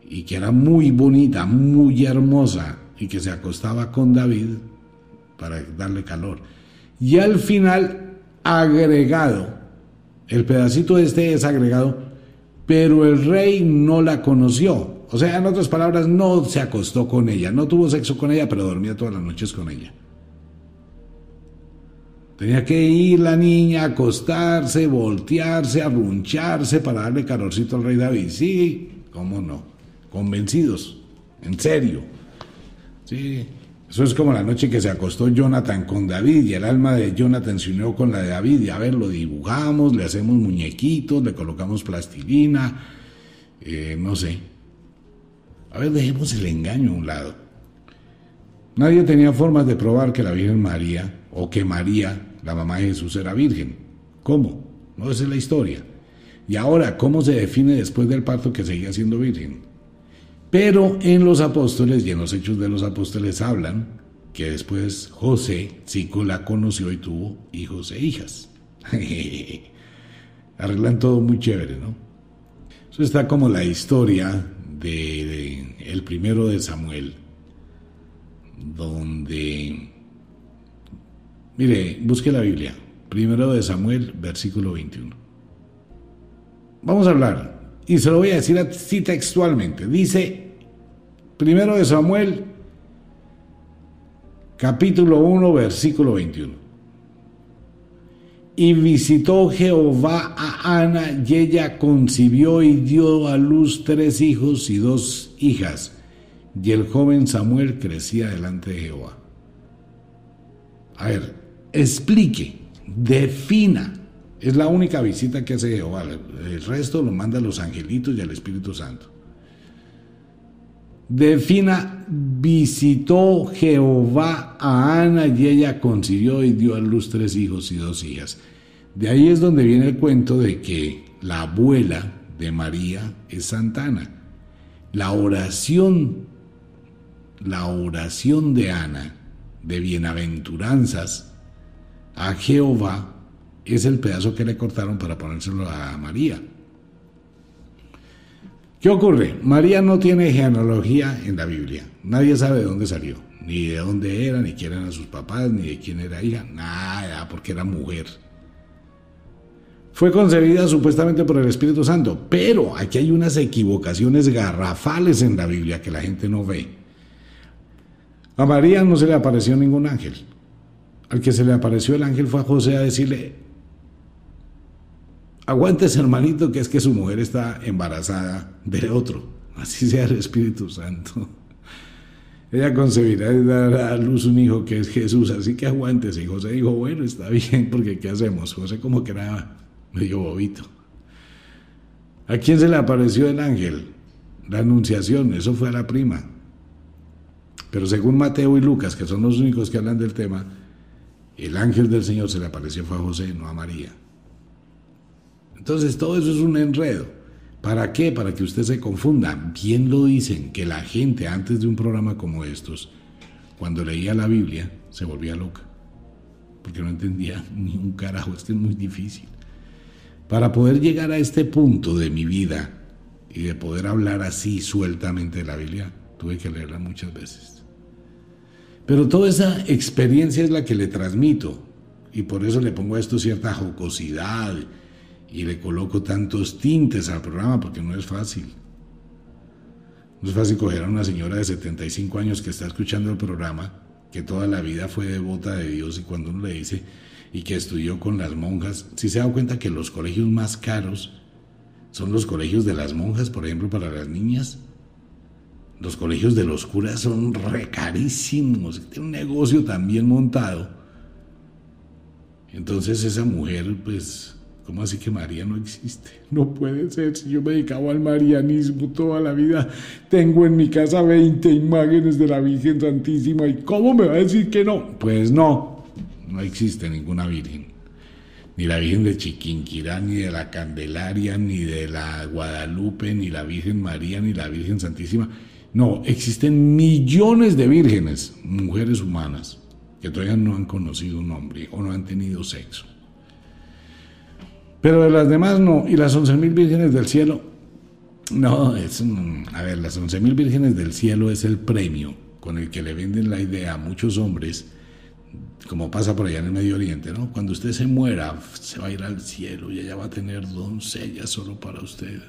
Y que era muy bonita, muy hermosa, y que se acostaba con David para darle calor. Y al final, agregado, el pedacito este es agregado, pero el rey no la conoció. O sea, en otras palabras, no se acostó con ella, no tuvo sexo con ella, pero dormía todas las noches con ella. Tenía que ir la niña acostarse, voltearse, arruncharse para darle calorcito al rey David. Sí, cómo no. Convencidos, en serio. Sí, eso es como la noche que se acostó Jonathan con David y el alma de Jonathan se unió con la de David y a ver, lo dibujamos, le hacemos muñequitos, le colocamos plastilina, eh, no sé. A ver, dejemos el engaño a un lado. Nadie tenía formas de probar que la Virgen María o que María, la mamá de Jesús, era virgen. ¿Cómo? No, esa es la historia. Y ahora, ¿cómo se define después del parto que seguía siendo virgen? Pero en los apóstoles y en los hechos de los apóstoles hablan que después José sí la conoció y tuvo hijos e hijas. Arreglan todo muy chévere, ¿no? Eso está como la historia de, el primero de Samuel, donde mire, busque la Biblia, primero de Samuel, versículo 21. Vamos a hablar y se lo voy a decir así textualmente. Dice, primero de Samuel, capítulo 1, versículo 21. Y visitó Jehová a Ana y ella concibió y dio a luz tres hijos y dos hijas. Y el joven Samuel crecía delante de Jehová. A ver, explique, defina es la única visita que hace Jehová. El resto lo manda a los angelitos y al Espíritu Santo. Defina, visitó Jehová a Ana y ella concibió y dio a luz tres hijos y dos hijas. De ahí es donde viene el cuento de que la abuela de María es Santana. La oración, la oración de Ana de bienaventuranzas a Jehová es el pedazo que le cortaron para ponérselo a María. ¿Qué ocurre? María no tiene genealogía en la Biblia. Nadie sabe de dónde salió, ni de dónde era, ni quién eran sus papás, ni de quién era hija. Nada, porque era mujer. Fue concebida supuestamente por el Espíritu Santo, pero aquí hay unas equivocaciones garrafales en la Biblia que la gente no ve. A María no se le apareció ningún ángel. Al que se le apareció el ángel fue a José a decirle, Aguantes, hermanito, que es que su mujer está embarazada de otro. Así sea el Espíritu Santo. Ella concebirá y dará a luz un hijo que es Jesús, así que aguántese. Y José dijo, bueno, está bien, porque ¿qué hacemos? José como que era medio bobito. ¿A quién se le apareció el ángel? La anunciación, eso fue a la prima. Pero según Mateo y Lucas, que son los únicos que hablan del tema, el ángel del Señor se le apareció fue a José, no a María. Entonces todo eso es un enredo. ¿Para qué? Para que usted se confunda. Bien lo dicen, que la gente antes de un programa como estos, cuando leía la Biblia, se volvía loca. Porque no entendía ni un carajo, es que es muy difícil. Para poder llegar a este punto de mi vida y de poder hablar así sueltamente de la Biblia, tuve que leerla muchas veces. Pero toda esa experiencia es la que le transmito y por eso le pongo a esto cierta jocosidad y le coloco tantos tintes al programa porque no es fácil. No es fácil coger a una señora de 75 años que está escuchando el programa, que toda la vida fue devota de Dios y cuando uno le dice y que estudió con las monjas, si se da cuenta que los colegios más caros son los colegios de las monjas, por ejemplo, para las niñas. Los colegios de los curas son recarísimos, tiene un negocio tan bien montado. Entonces esa mujer, pues, ¿cómo así que María no existe? No puede ser, si yo me dedicaba al marianismo toda la vida, tengo en mi casa 20 imágenes de la Virgen Santísima, ¿y cómo me va a decir que no? Pues no, no existe ninguna Virgen ni la Virgen de Chiquinquirá, ni de la Candelaria, ni de la Guadalupe, ni la Virgen María, ni la Virgen Santísima. No, existen millones de vírgenes, mujeres humanas, que todavía no han conocido un hombre o no han tenido sexo. Pero de las demás no. ¿Y las once mil vírgenes del cielo? No, es a ver, las once mil vírgenes del cielo es el premio con el que le venden la idea a muchos hombres, como pasa por allá en el Medio Oriente, ¿no? Cuando usted se muera, se va a ir al cielo y ella va a tener doncella solo para usted.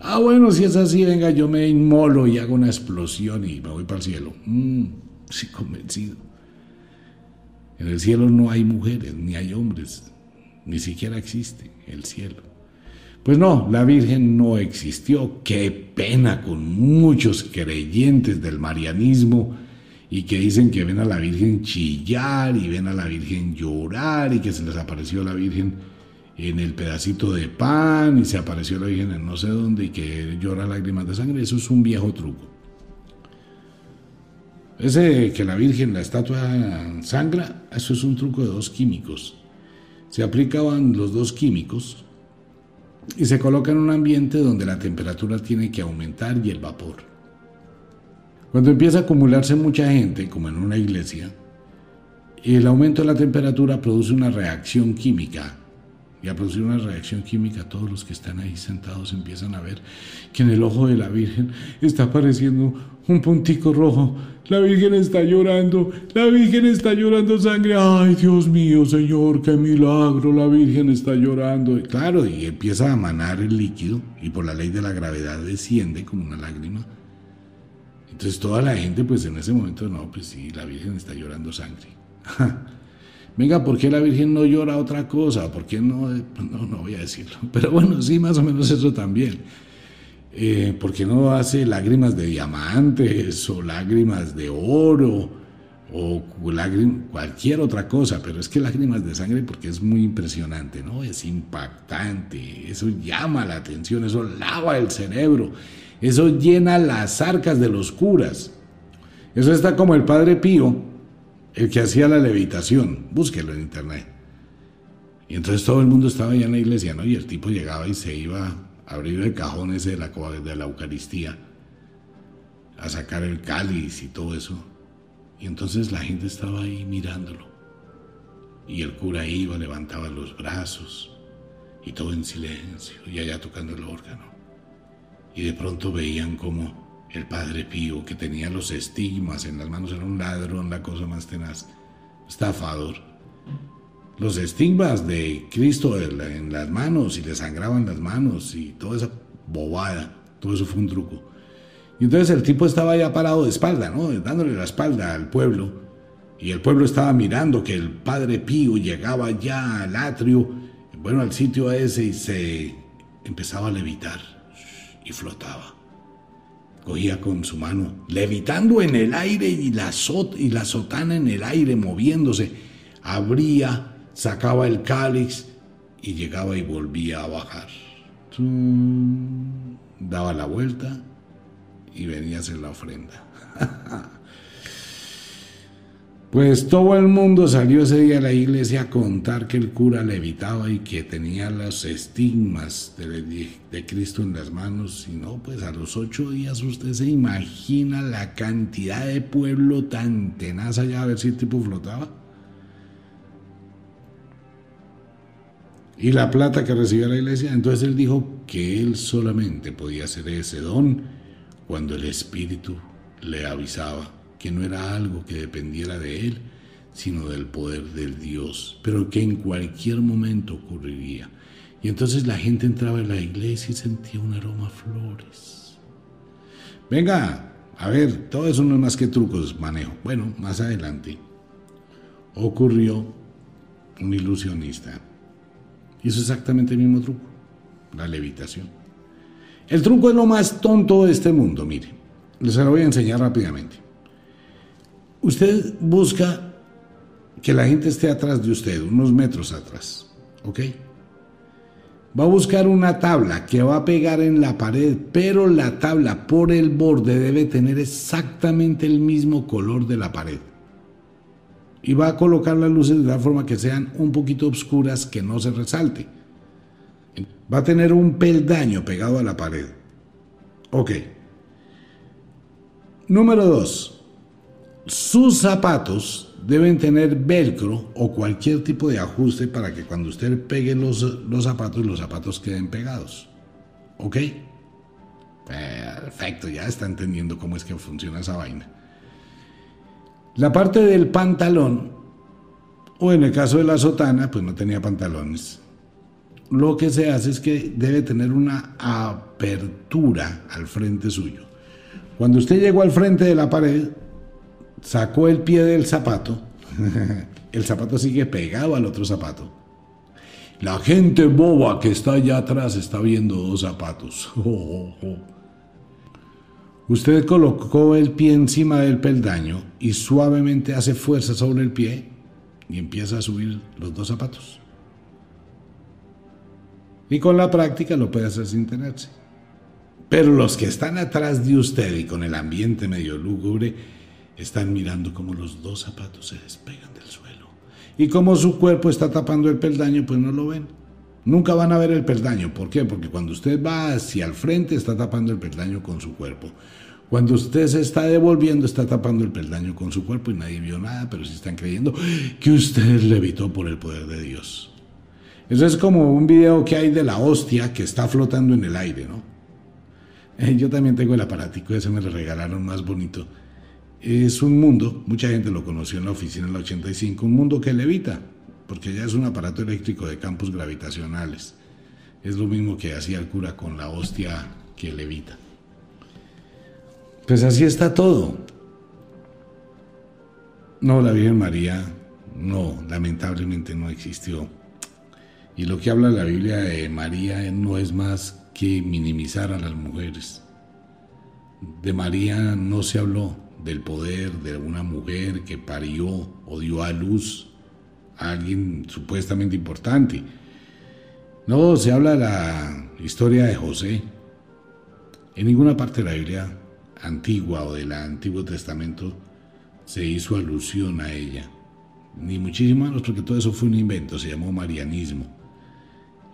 Ah, bueno, si es así, venga, yo me inmolo y hago una explosión y me voy para el cielo. Mm, sí, convencido. En el cielo no hay mujeres, ni hay hombres, ni siquiera existe el cielo. Pues no, la Virgen no existió. Qué pena con muchos creyentes del marianismo y que dicen que ven a la Virgen chillar y ven a la Virgen llorar y que se les apareció la Virgen en el pedacito de pan y se apareció la Virgen en no sé dónde y que llora lágrimas de sangre, eso es un viejo truco. Ese que la Virgen, la estatua sangra, eso es un truco de dos químicos. Se aplicaban los dos químicos y se coloca en un ambiente donde la temperatura tiene que aumentar y el vapor. Cuando empieza a acumularse mucha gente, como en una iglesia, el aumento de la temperatura produce una reacción química y a producir una reacción química, todos los que están ahí sentados empiezan a ver que en el ojo de la Virgen está apareciendo un puntico rojo. La Virgen está llorando, la Virgen está llorando sangre. Ay, Dios mío, Señor, qué milagro, la Virgen está llorando. Y claro, y empieza a manar el líquido y por la ley de la gravedad desciende como una lágrima. Entonces toda la gente, pues en ese momento, no, pues sí, la Virgen está llorando sangre. Venga, ¿por qué la Virgen no llora otra cosa? ¿Por qué no? No, no voy a decirlo. Pero bueno, sí, más o menos eso también. Eh, ¿Por qué no hace lágrimas de diamantes o lágrimas de oro o cualquier otra cosa? Pero es que lágrimas de sangre porque es muy impresionante, ¿no? Es impactante, eso llama la atención, eso lava el cerebro, eso llena las arcas de los curas. Eso está como el Padre Pío el que hacía la levitación, búsquelo en internet. Y entonces todo el mundo estaba allá en la iglesia, ¿no? Y el tipo llegaba y se iba a abrir el cajón ese de la, de la Eucaristía, a sacar el cáliz y todo eso. Y entonces la gente estaba ahí mirándolo. Y el cura iba, levantaba los brazos, y todo en silencio, y allá tocando el órgano. Y de pronto veían como el padre Pío, que tenía los estigmas en las manos, era un ladrón, la cosa más tenaz, estafador. Los estigmas de Cristo en las manos y le sangraban las manos y toda esa bobada, todo eso fue un truco. Y entonces el tipo estaba ya parado de espalda, ¿no? Dándole la espalda al pueblo. Y el pueblo estaba mirando que el padre Pío llegaba ya al atrio, bueno, al sitio ese y se empezaba a levitar y flotaba cogía con su mano, levitando en el aire y la, sotana en el aire moviéndose, abría, sacaba el cáliz y llegaba y volvía a bajar. Daba la vuelta y venía a hacer la ofrenda. Pues todo el mundo salió ese día a la iglesia a contar que el cura levitaba y que tenía los estigmas de, Cristo en las manos. Y no, pues a los ocho días usted se imagina la cantidad de pueblo tan tenaz allá a ver si el tipo flotaba. Y la plata que recibía la iglesia. Entonces él dijo que él solamente podía hacer ese don cuando el Espíritu le avisaba que no era algo que dependiera de él, sino del poder del Dios, pero que en cualquier momento ocurriría. Y entonces la gente entraba en la iglesia y sentía un aroma a flores. Venga, a ver, todo eso no es más que trucos, manejo. Bueno, más adelante ocurrió un ilusionista. Hizo exactamente el mismo truco, la levitación. El truco es lo más tonto de este mundo, mire. Les lo voy a enseñar rápidamente. Usted busca que la gente esté atrás de usted, unos metros atrás, ¿ok? Va a buscar una tabla que va a pegar en la pared, pero la tabla por el borde debe tener exactamente el mismo color de la pared. Y va a colocar las luces de tal forma que sean un poquito oscuras, que no se resalte. Va a tener un peldaño pegado a la pared. Ok. Número dos. Sus zapatos deben tener velcro o cualquier tipo de ajuste para que cuando usted pegue los, los zapatos, los zapatos queden pegados. ¿Ok? Perfecto, ya está entendiendo cómo es que funciona esa vaina. La parte del pantalón, o en el caso de la sotana, pues no tenía pantalones. Lo que se hace es que debe tener una apertura al frente suyo. Cuando usted llegó al frente de la pared, sacó el pie del zapato, el zapato sigue pegado al otro zapato. La gente boba que está allá atrás está viendo dos zapatos. Usted colocó el pie encima del peldaño y suavemente hace fuerza sobre el pie y empieza a subir los dos zapatos. Y con la práctica lo puede hacer sin tenerse. Pero los que están atrás de usted y con el ambiente medio lúgubre, están mirando cómo los dos zapatos se despegan del suelo. Y como su cuerpo está tapando el peldaño, pues no lo ven. Nunca van a ver el peldaño. ¿Por qué? Porque cuando usted va hacia el frente, está tapando el peldaño con su cuerpo. Cuando usted se está devolviendo, está tapando el peldaño con su cuerpo y nadie vio nada, pero sí están creyendo que usted levitó por el poder de Dios. Eso es como un video que hay de la hostia que está flotando en el aire, ¿no? Eh, yo también tengo el aparatico, ese me lo regalaron más bonito es un mundo, mucha gente lo conoció en la oficina en la 85, un mundo que levita, porque ya es un aparato eléctrico de campos gravitacionales. Es lo mismo que hacía el cura con la hostia que levita. Pues así está todo. No, la Virgen María, no, lamentablemente no existió. Y lo que habla la Biblia de María no es más que minimizar a las mujeres. De María no se habló, del poder de una mujer que parió o dio a luz a alguien supuestamente importante. No, se habla de la historia de José. En ninguna parte de la Biblia antigua o del Antiguo Testamento se hizo alusión a ella. Ni muchísimo menos porque todo eso fue un invento, se llamó marianismo.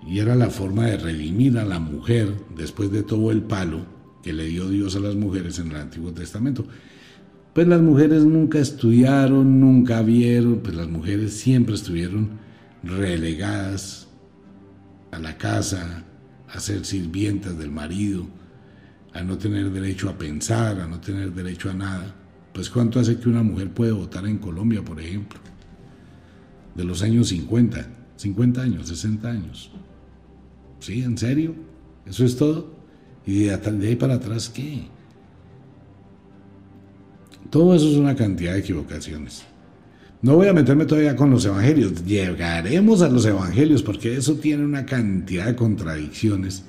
Y era la forma de redimir a la mujer después de todo el palo que le dio Dios a las mujeres en el Antiguo Testamento. Pues las mujeres nunca estudiaron, nunca vieron, pues las mujeres siempre estuvieron relegadas a la casa, a ser sirvientas del marido, a no tener derecho a pensar, a no tener derecho a nada. Pues cuánto hace que una mujer puede votar en Colombia, por ejemplo, de los años 50, 50 años, 60 años. ¿Sí? ¿En serio? ¿Eso es todo? ¿Y de ahí para atrás qué? Todo eso es una cantidad de equivocaciones. No voy a meterme todavía con los evangelios, llegaremos a los evangelios porque eso tiene una cantidad de contradicciones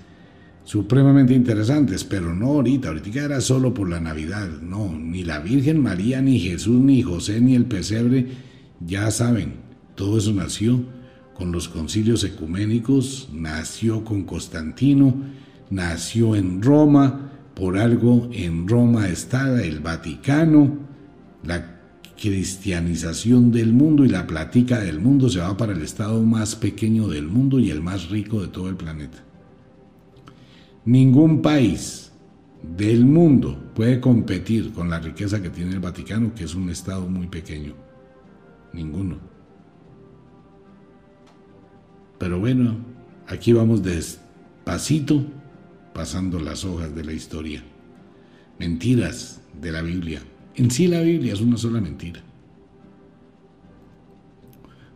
supremamente interesantes, pero no ahorita, ahorita era solo por la Navidad, no, ni la Virgen María, ni Jesús, ni José, ni el pesebre, ya saben, todo eso nació con los concilios ecuménicos, nació con Constantino, nació en Roma, por algo en Roma está el Vaticano, la cristianización del mundo y la platica del mundo se va para el estado más pequeño del mundo y el más rico de todo el planeta. Ningún país del mundo puede competir con la riqueza que tiene el Vaticano, que es un estado muy pequeño. Ninguno. Pero bueno, aquí vamos despacito pasando las hojas de la historia. Mentiras de la Biblia. En sí la Biblia es una sola mentira.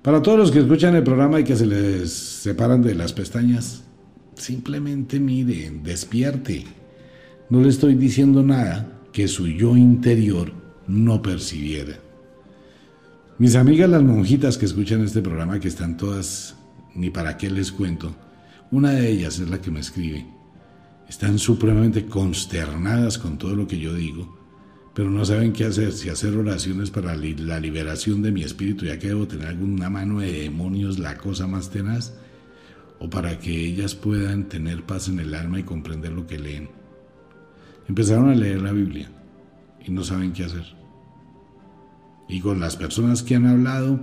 Para todos los que escuchan el programa y que se les separan de las pestañas, simplemente miren, despierte. No le estoy diciendo nada que su yo interior no percibiera. Mis amigas las monjitas que escuchan este programa, que están todas, ni para qué les cuento, una de ellas es la que me escribe. Están supremamente consternadas con todo lo que yo digo, pero no saben qué hacer, si hacer oraciones para la liberación de mi espíritu, ya que debo tener alguna mano de demonios, la cosa más tenaz, o para que ellas puedan tener paz en el alma y comprender lo que leen. Empezaron a leer la Biblia y no saben qué hacer. Y con las personas que han hablado,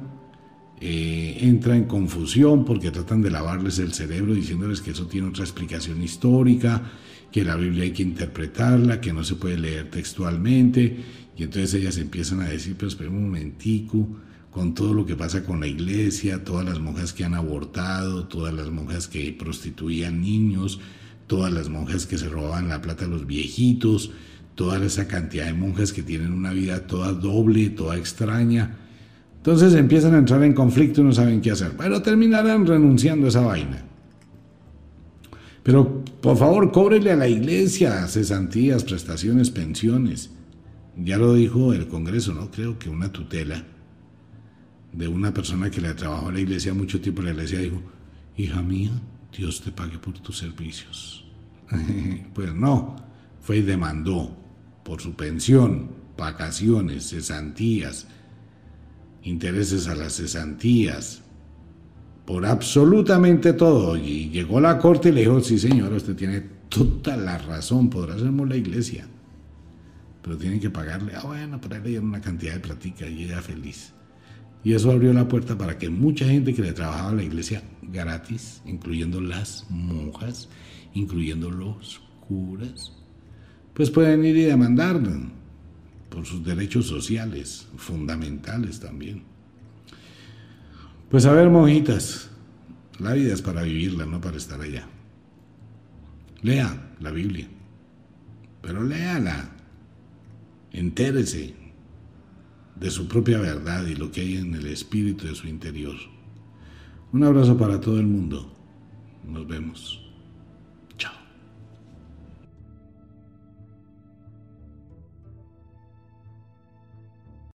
eh, entra en confusión porque tratan de lavarles el cerebro diciéndoles que eso tiene otra explicación histórica, que la Biblia hay que interpretarla, que no se puede leer textualmente. Y entonces ellas empiezan a decir, pero espera un momentico, con todo lo que pasa con la iglesia, todas las monjas que han abortado, todas las monjas que prostituían niños, todas las monjas que se robaban la plata a los viejitos, toda esa cantidad de monjas que tienen una vida toda doble, toda extraña. Entonces empiezan a entrar en conflicto y no saben qué hacer, pero terminarán renunciando a esa vaina. Pero por favor, cóbrele a la iglesia cesantías, prestaciones, pensiones. Ya lo dijo el Congreso, ¿no? Creo que una tutela de una persona que le trabajado a la iglesia mucho tiempo, la iglesia dijo, hija mía, Dios te pague por tus servicios. pues no, fue y demandó por su pensión, vacaciones, cesantías, intereses a las cesantías, por absolutamente todo. Y llegó la corte y le dijo, sí señor, usted tiene toda la razón, podrá hacernos la iglesia, pero tienen que pagarle, ah bueno, para le una cantidad de platica y ella feliz. Y eso abrió la puerta para que mucha gente que le trabajaba a la iglesia gratis, incluyendo las monjas, incluyendo los curas, pues pueden ir y demandar por sus derechos sociales, fundamentales también. Pues a ver, monjitas, la vida es para vivirla, no para estar allá. Lea la Biblia, pero léala, entérese de su propia verdad y lo que hay en el espíritu de su interior. Un abrazo para todo el mundo. Nos vemos.